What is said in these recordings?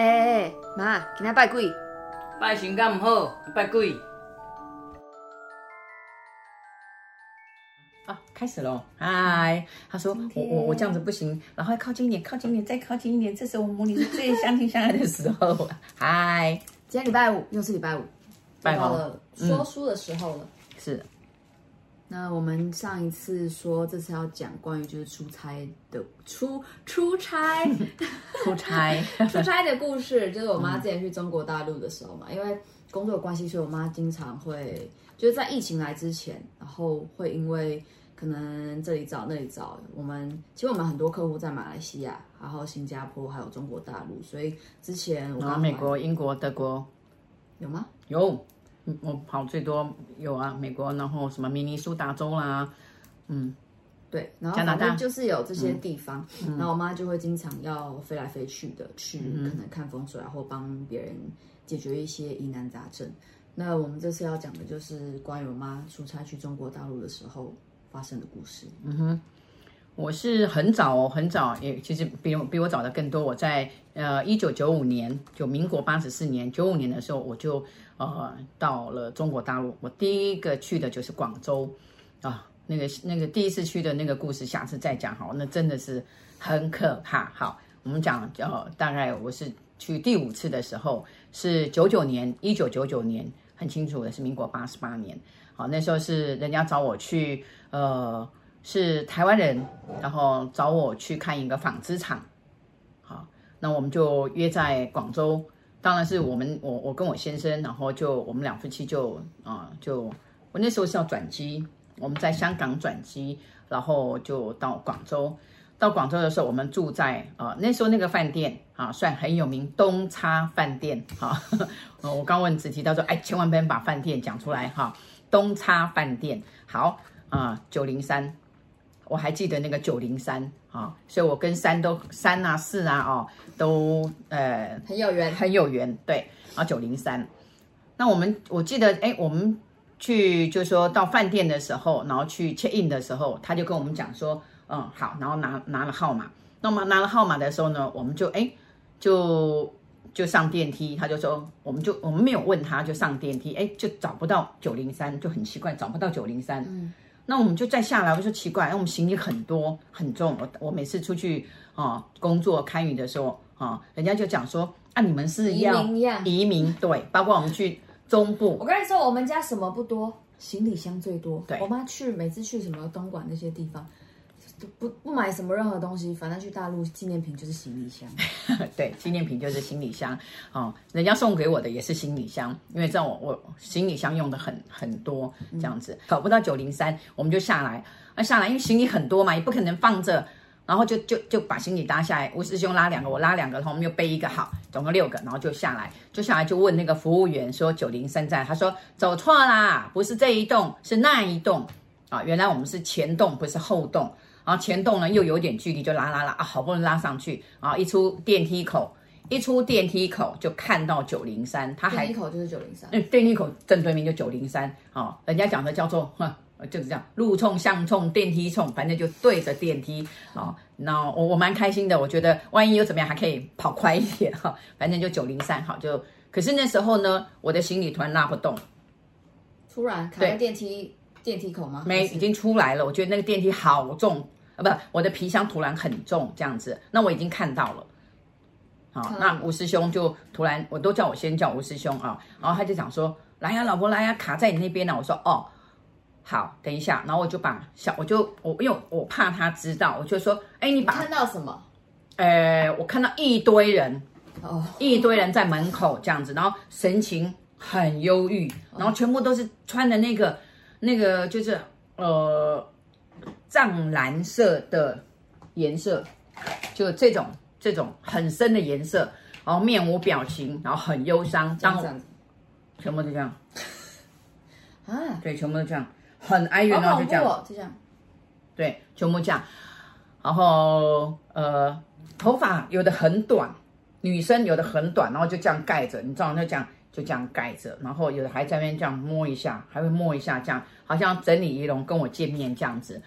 哎哎哎，妈，今天拜鬼？拜神敢唔好，拜鬼。啊，开始喽！嗨，他说我我我这样子不行，然后靠近一点，靠近一点，再靠近一点，这时候我们母女是最相亲相爱的时候。嗨，今天礼拜五，又是礼拜五，拜到了说书的时候了。嗯、是。那我们上一次说，这次要讲关于就是出差的出出差 出差 出差的故事，就是我妈之前去中国大陆的时候嘛，嗯、因为工作的关系，所以我妈经常会就是在疫情来之前，然后会因为可能这里找那里找，我们其实我们很多客户在马来西亚，然后新加坡还有中国大陆，所以之前我美国、英国、德国有吗？有。我跑最多有啊，美国，然后什么明尼苏达州啦，嗯，对，然后加拿大就是有这些地方，嗯、然后我妈就会经常要飞来飞去的去，可能看风水，然后帮别人解决一些疑难杂症。那我们这次要讲的就是关于我妈出差去中国大陆的时候发生的故事。嗯哼。我是很早，很早也其实比比我早的更多。我在呃一九九五年，就民国八十四年九五年的时候，我就呃到了中国大陆。我第一个去的就是广州啊，那个那个第一次去的那个故事，下次再讲好。那真的是很可怕。好，我们讲呃大概我是去第五次的时候是九九年，一九九九年，很清楚的是民国八十八年。好，那时候是人家找我去呃。是台湾人，然后找我去看一个纺织厂，好，那我们就约在广州。当然是我们，我我跟我先生，然后就我们两夫妻就啊、就我那时候是要转机，我们在香港转机，然后就到广州。到广州的时候，我们住在啊、那时候那个饭店啊，算很有名，东叉饭店。哈，我刚问子琪，他说，哎，千万不能把饭店讲出来哈。东叉饭店，好啊，九零三。我还记得那个九零三啊，所以我跟三都三啊四啊哦都呃很有缘，很有缘。对，啊九零三，那我们我记得哎，我们去就是说到饭店的时候，然后去 check in 的时候，他就跟我们讲说，嗯好，然后拿拿了号码。那么拿了号码的时候呢，我们就哎就就上电梯，他就说我们就我们没有问他就上电梯，哎就找不到九零三，就很奇怪，找不到九零三。嗯。那我们就再下来，我就说奇怪，因为我们行李很多很重，我我每次出去啊工作开云的时候啊，人家就讲说啊，你们是要移民呀？移民对，包括我们去中部。我跟你说，我们家什么不多，行李箱最多。对，我妈去每次去什么东莞那些地方。不不买什么任何东西，反正去大陆纪念品就是行李箱。对，纪念品就是行李箱哦。人家送给我的也是行李箱，因为这样我我行李箱用的很很多，这样子找不到九零三，我们就下来。那下来因为行李很多嘛，也不可能放着，然后就就就把行李搭下来。吴师兄拉两个，我拉两个，然后我们又背一个，好，总共六个，然后就下来，就下来就问那个服务员说九零三在，他说走错啦，不是这一栋，是那一栋啊。原来我们是前栋，不是后栋。然后前栋呢又有点距离，就拉拉拉啊，好不容易拉上去啊！一出电梯口，一出电梯口就看到九零三，他还电梯口就是九零三，嗯，电梯口正对面就九零三哦。人家讲的叫做哼，就是这样，路冲向冲，电梯冲，反正就对着电梯啊。那我我蛮开心的，我觉得万一又怎么样，还可以跑快一点哈。反正就九零三好，就可是那时候呢，我的行李突然拉不动，突然卡在电梯电梯口吗？没，已经出来了。我觉得那个电梯好重啊。不，我的皮箱突然很重，这样子，那我已经看到了。好，那吴师兄就突然，我都叫我先叫吴师兄啊，然后他就讲说：“来呀，老婆来呀，卡在你那边呢。”我说：“哦，好，等一下。”然后我就把小，我就我因为我怕他知道，我就说：“哎，你把你看到什么？呃，我看到一堆人，哦，一堆人在门口这样子，然后神情很忧郁，然后全部都是穿的那个那个就是呃。”藏蓝色的颜色，就这种这种很深的颜色，然后面无表情，然后很忧伤，这样子，全部都这样。啊？对，全部都这样，很哀怨，然后就这样，哦、就这样，对，全部这样，然后呃，头发有的很短，女生有的很短，然后就这样盖着，你知道，就这样就这样盖着，然后有的还在那边这样摸一下，还会摸一下，这样好像整理仪容跟我见面这样子。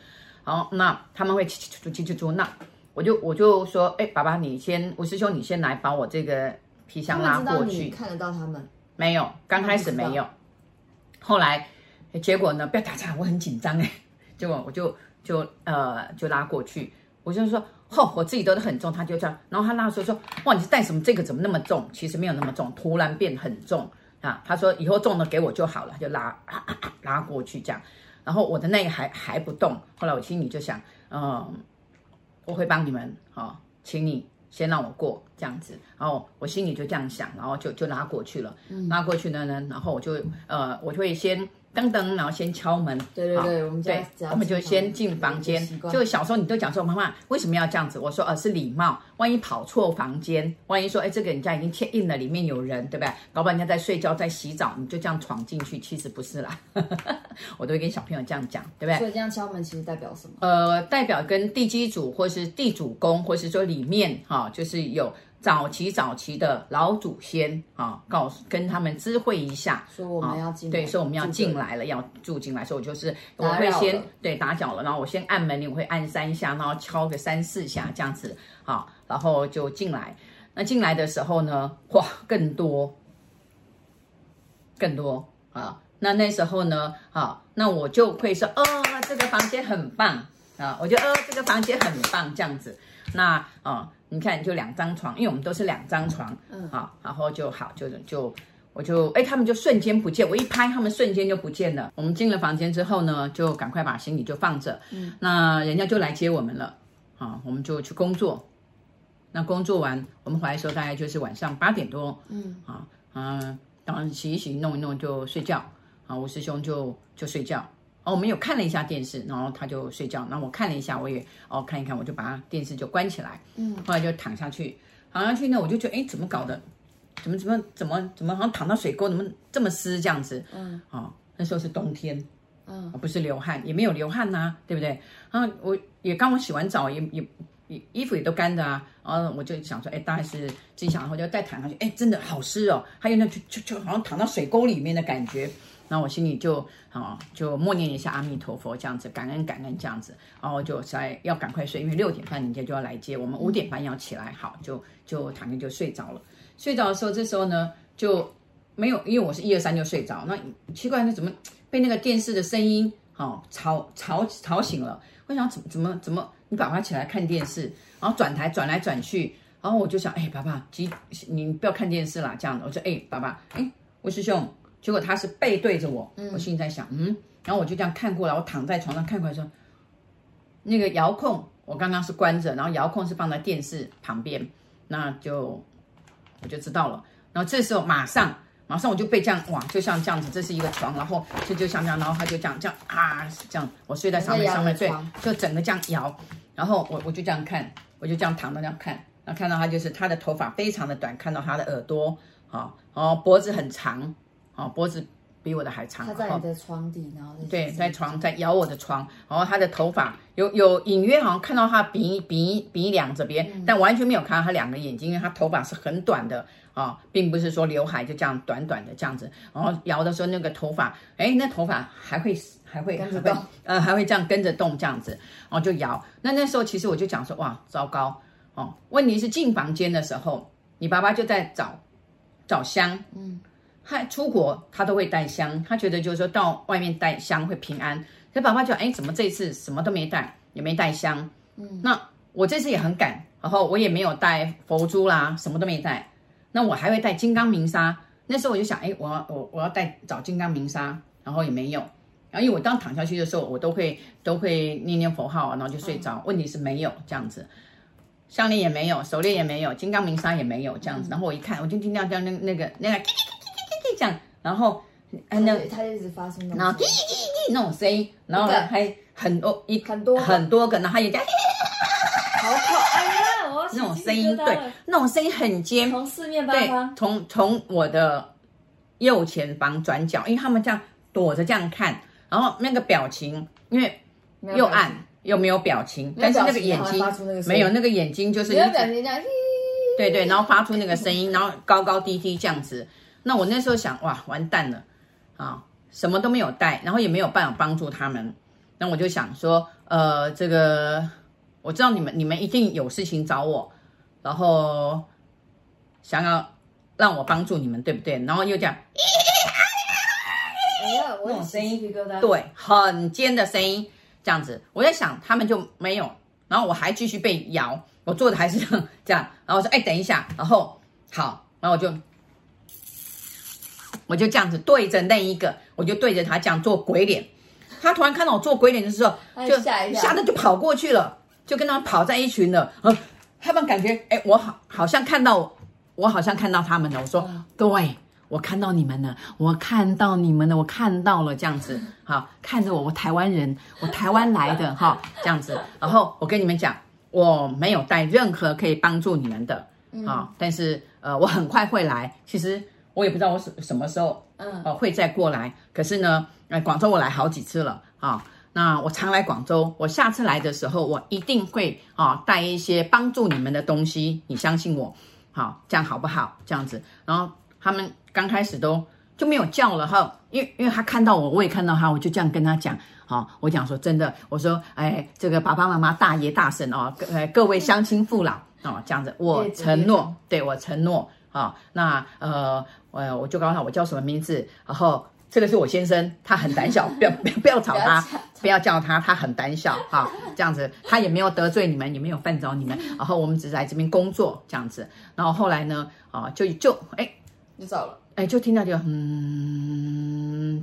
好，那他们会去去去去去，那我就我就说，哎，爸爸，你先，吴师兄，你先来把我这个皮箱拉过去。看得到他们？没有，刚开始没有，后来结果呢？不要打岔，我很紧张哎。结果我就就呃就拉过去，我就说，哦，我自己都很重，他就这样，然后他拉的时候说，哇，你是带什么？这个怎么那么重？其实没有那么重，突然变很重啊。他说以后重的给我就好了，他就拉、啊啊啊、拉过去这样。然后我的那个还还不动，后来我心里就想，嗯，我会帮你们，好、哦，请你先让我过这样子。然后我心里就这样想，然后就就拉过去了，嗯、拉过去呢呢，然后我就呃，我就会先。噔噔，然后先敲门。对对对，我们家对，我们就先进房间。就小时候你都讲说，妈妈为什么要这样子？我说，呃，是礼貌。万一跑错房间，万一说，哎，这个人家已经贴印了，里面有人，对不对？搞不好人家在睡觉，在洗澡，你就这样闯进去，其实不是啦。我都会跟小朋友这样讲，对不对？所以这样敲门其实代表什么？呃，代表跟地基主，或是地主公，或是说里面哈、哦，就是有。早期早期的老祖先啊，告诉跟他们知会一下，说我们要进，对，说我们要进来了，要住进来，所以我就是我会先对打搅了，然后我先按门铃，我会按三下，然后敲个三四下这样子，好，然后就进来。那进来的时候呢，哇，更多，更多啊。那那时候呢，好，那我就会说，哦，这个房间很棒啊，我觉得，哦，这个房间很棒，这样子。那啊。你看，就两张床，因为我们都是两张床，嗯，好，然后就好，就就我就哎，他们就瞬间不见，我一拍，他们瞬间就不见了。我们进了房间之后呢，就赶快把行李就放着，嗯，那人家就来接我们了，好，我们就去工作。那工作完，我们回来的时候大概就是晚上八点多，嗯，啊，嗯，当然洗一洗，弄一弄就睡觉，啊，我师兄就就睡觉。哦，我们有看了一下电视，然后他就睡觉。然后我看了一下，我也哦看一看，我就把他电视就关起来。嗯，后来就躺下去，躺下去呢，我就觉得哎，怎么搞的？怎么怎么怎么怎么好像躺到水沟，怎么这么湿这样子？嗯，哦，那时候是冬天，嗯，不是流汗，也没有流汗呐、啊，对不对？然后我也刚我洗完澡，也也也衣服也都干的啊。然后我就想说，哎，大概是自己想，然后就再躺下去，哎，真的好湿哦，还有那就就就好像躺到水沟里面的感觉。那我心里就啊、就默念一下阿弥陀佛，这样子感恩感恩这样子，然后就在要赶快睡，因为六点半人家就要来接我们，五点半要起来，好，就就躺着就睡着了。睡着的时候，这时候呢就没有，因为我是一二三就睡着，那奇怪，那怎么被那个电视的声音好、哦、吵吵吵醒了？我想怎么怎么怎么，你爸爸起来看电视，然后转台转来转去，然后我就想，哎，爸爸，急，你不要看电视啦，这样的，我说，哎，爸爸，哎，我师兄。结果他是背对着我，我心里在想，嗯，然后我就这样看过来，我躺在床上看过来说，那个遥控我刚刚是关着，然后遥控是放在电视旁边，那就我就知道了。然后这时候马上马上我就被这样哇，就像这样子，这是一个床，然后就就像这样，然后他就这样这样啊，这样我睡在上面上面睡，就整个这样摇，然后我我就这样看，我就这样躺着这样看，然后看到他就是他的头发非常的短，看到他的耳朵好，然后脖子很长。哦，脖子比我的还长。他在你的床底，然后对，在床在摇我的床，然后他的头发有有隐约好像看到他鼻鼻鼻梁这边，嗯、但完全没有看到他两个眼睛，因为他头发是很短的啊、哦，并不是说刘海就这样短短的这样子。然后摇的时候，那个头发，哎，那头发还会还会跟着动，呃，还会这样跟着动这样子，然后就摇。那那时候其实我就讲说，哇，糟糕哦！问题是进房间的时候，你爸爸就在找找香，嗯。他出国，他都会带香，他觉得就是说到外面带香会平安。所以爸爸就哎，怎么这次什么都没带，也没带香？嗯，那我这次也很赶，然后我也没有带佛珠啦，什么都没带。那我还会带金刚明砂。那时候我就想，哎，我要我我要带找金刚明砂，然后也没有。然后因为我当躺下去的时候，我都会都会念念佛号，然后就睡着。问题是没有这样子，项链也没有，手链也没有，金刚明砂也没有这样子。然后我一看，我就听到这样那那个那个。这样，然后，那他一直发出那种，然后滴滴滴那种声音，然后还很多一很多很多个，然后也这样，好可爱呀！那种声音，对，那种声音很尖，从四面八方，从从我的右前方转角，因为他们这样躲着这样看，然后那个表情，因为又暗又没有表情，但是那个眼睛没有那个眼睛就是没有表情这样，对对，然后发出那个声音，然后高高低低这样子。那我那时候想，哇，完蛋了，啊，什么都没有带，然后也没有办法帮助他们。那我就想说，呃，这个我知道你们，你们一定有事情找我，然后想要让我帮助你们，对不对？然后又这样，哎呀，我有声音鸡皮疙瘩。对，很尖的声音，这样子。我在想，他们就没有，然后我还继续被摇，我做的还是这样，这样。然后我说，哎，等一下，然后好，然后我就，我就这样子对着那一个，我就对着他这样做鬼脸。他突然看到我做鬼脸的时候，就吓得就跑过去了，就跟他们跑在一群了。嗯，他们感觉，哎，我好好像看到，我好像看到他们了。我说，各位，我看到你们了，我看到你们了，我看到了，这样子，好，看着我，我台湾人，我台湾来的，哈，这样子。然后我跟你们讲，我没有带任何可以帮助你们的，啊，但是呃，我很快会来。其实我也不知道我什什么时候，嗯，呃，会再过来。可是呢。哎，广州我来好几次了啊，那我常来广州，我下次来的时候，我一定会啊带一些帮助你们的东西，你相信我，好，这样好不好？这样子，然后他们刚开始都就没有叫了哈，因为因为他看到我，我也看到他，我就这样跟他讲，好，我讲说真的，我说哎，这个爸爸妈妈、大爷大婶哦，各各位乡亲父老哦，这样子，我承诺，对我承诺啊，那呃，我我就告诉他我叫什么名字，然后。这个是我先生，他很胆小，不要不要不要吵他，不要叫他，他很胆小哈。这样子，他也没有得罪你们，也没有犯着你们。然后我们只是来这边工作这样子。然后后来呢，啊，就就哎，你走了。哎，就听到就嗯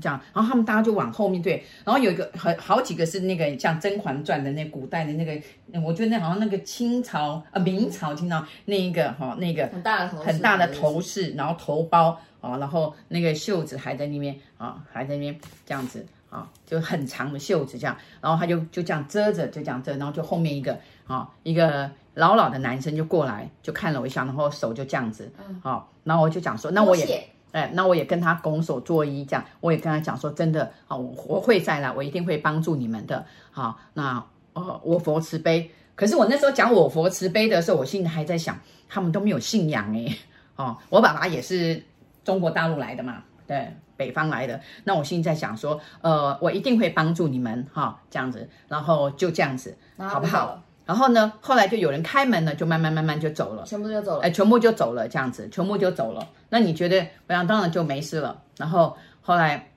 这样。然后他们大家就往后面对。然后有一个很好几个是那个像《甄嬛传》的那古代的那个，我觉得那好像那个清朝啊明朝听到那一个哈那个很大的头很大的头饰，然后头包。啊，然后那个袖子还在那边啊，还在那边这样子啊，就很长的袖子这样，然后他就就这样遮着，就这样遮，然后就后面一个啊，一个老老的男生就过来，就看了我一下，然后手就这样子，嗯，好，然后我就讲说，那我也，哎，那我也跟他拱手作揖，这样，我也跟他讲说，真的啊，我我会再来，我一定会帮助你们的，好，那呃，我佛慈悲。可是我那时候讲我佛慈悲的时候，我心里还在想，他们都没有信仰哎，哦，我爸爸也是。中国大陆来的嘛，对，北方来的。那我心里在想说，呃，我一定会帮助你们哈、哦，这样子，然后就这样子，好不好？然后呢，后来就有人开门了，就慢慢慢慢就走了，全部就走了，哎，全部就走了，这样子，全部就走了。那你觉得，我想当然就没事了。然后后来，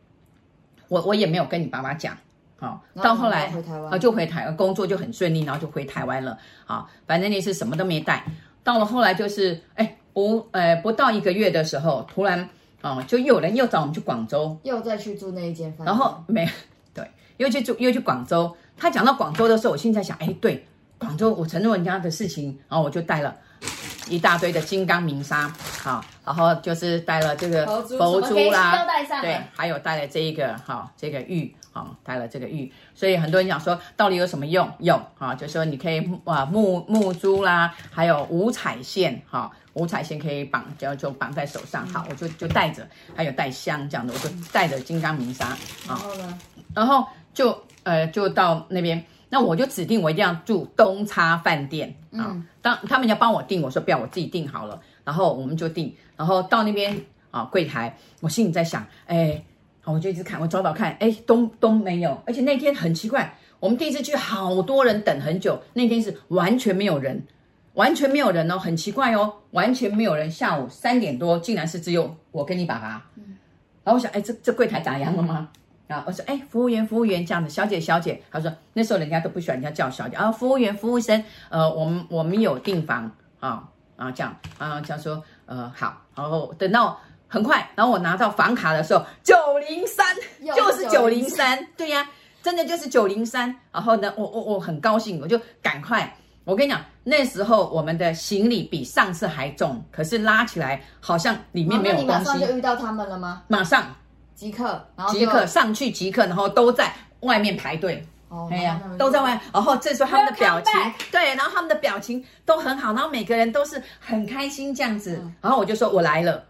我我也没有跟你爸妈讲，好、哦，到后来啊就回台湾工作就很顺利，然后就回台湾了，好、哦，反正你是什么都没带。到了后来就是，哎。不，呃，不到一个月的时候，突然，啊、哦，就又有人又找我们去广州，又再去住那一间房，然后没，对，又去住，又去广州。他讲到广州的时候，我现在想，哎，对，广州，我承诺人家的事情，然后我就带了一大堆的金刚明砂，好、哦，然后就是带了这个佛珠啦，对，还有带了这一个，好、哦，这个玉。好，带了这个玉，所以很多人讲说，到底有什么用？用啊，就是说你可以啊木木珠啦，还有五彩线，哈，五彩线可以绑，就就绑在手上。好，我就就带着，还有带香这样的，我就带着金刚明砂。然后呢？然后就呃就到那边，那我就指定我一定要住东差饭店啊。嗯、当他们要帮我订，我说不要，我自己订好了。然后我们就订，然后到那边啊柜台，我心里在想，哎。好，我就一直看，我找找看，哎，都都没有，而且那天很奇怪，我们第一次去，好多人等很久，那天是完全没有人，完全没有人哦，很奇怪哦，完全没有人。下午三点多，竟然是只有我跟你爸爸。嗯，然后我想，哎，这这柜台打烊了吗？啊，我说，哎，服务员，服务员，这样子，小姐，小姐。他说，那时候人家都不喜欢人家叫小姐啊，服务员，服务生，呃，我们我们有订房啊，然后这样，啊，这样说，呃，好，然后等到。很快，然后我拿到房卡的时候，九零三就是九零三，对呀，真的就是九零三。然后呢，我我我很高兴，我就赶快。我跟你讲，那时候我们的行李比上次还重，可是拉起来好像里面没有东西。你马上就遇到他们了吗？马上，即刻，然后即刻上去即刻，然后都在外面排队。哦，哎呀，都在外。然后这时候他们的表情，对，然后他们的表情都很好，然后每个人都是很开心这样子。然后我就说我来了。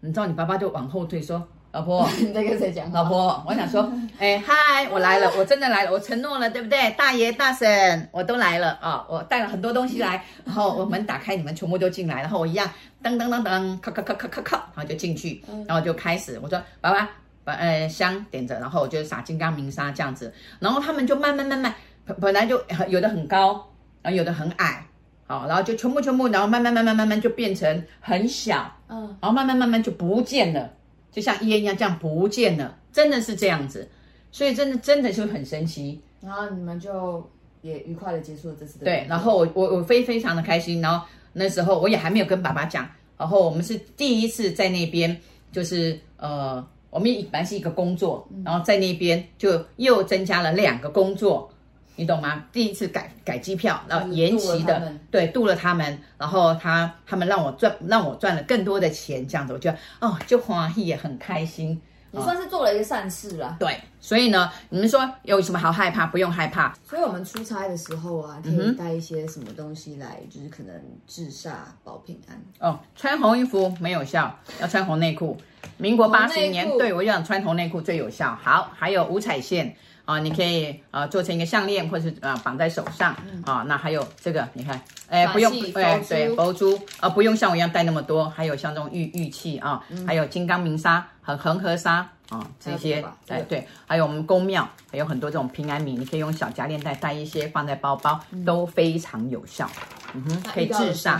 你知道你爸爸就往后退说：“老婆，你 在跟谁讲？老婆，我想说，哎，嗨，我来了，我真的来了，我承诺了，对不对？大爷大婶，我都来了啊！我带了很多东西来，然后我门打开，你们全部都进来，然后我一样，噔噔噔噔，咔咔咔咔咔咔，然后就进去，然后就开始，我说，爸爸，把呃香点着，然后我就撒金刚明沙这样子，然后他们就慢慢慢慢，本本来就有的很高，然后有的很矮。”好，然后就全部全部，然后慢慢慢慢慢慢就变成很小，嗯，然后慢慢慢慢就不见了，就像烟一样这样不见了，真的是这样子，所以真的真的就很神奇。然后你们就也愉快的结束了这次的对，然后我我我非非常的开心，然后那时候我也还没有跟爸爸讲，然后我们是第一次在那边，就是呃，我们本来是一个工作，然后在那边就又增加了两个工作。你懂吗？第一次改改机票，然后延期的，对，渡了他们，然后他他们让我赚，让我赚了更多的钱，这样子，我觉得哦，就欢喜也很开心，你算是做了一个善事了。对，所以呢，你们说有什么好害怕？不用害怕。所以我们出差的时候啊，可以带一些什么东西来，嗯、就是可能治煞保平安。哦，穿红衣服没有效，要穿红内裤。民国八十年，对，我就想穿红内裤最有效。好，还有五彩线。啊，你可以啊做成一个项链，或者是啊绑在手上啊。那还有这个，你看，哎，不用，哎，对，佛珠啊，不用像我一样带那么多。还有像这种玉玉器啊，还有金刚明砂和恒河沙啊，这些，哎，对，还有我们宫庙还有很多这种平安米，你可以用小夹链袋带一些，放在包包都非常有效。嗯哼，可以治煞。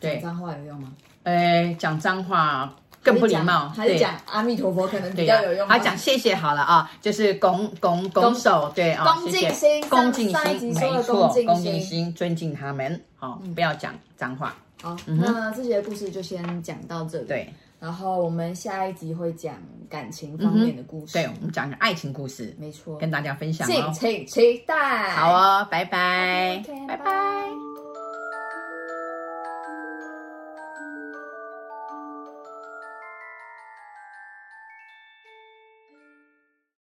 对，讲脏话有用吗？哎，讲脏话。更不礼貌，还是讲阿弥陀佛可能比较有用。他讲谢谢好了啊，就是拱拱拱手，对啊，恭敬心，恭敬心，没错，恭敬心，尊敬他们，好，不要讲脏话。好，那这些故事就先讲到这里。对，然后我们下一集会讲感情方面的故事。对，我们讲讲爱情故事，没错，跟大家分享，敬请期待。好哦，拜拜，拜拜。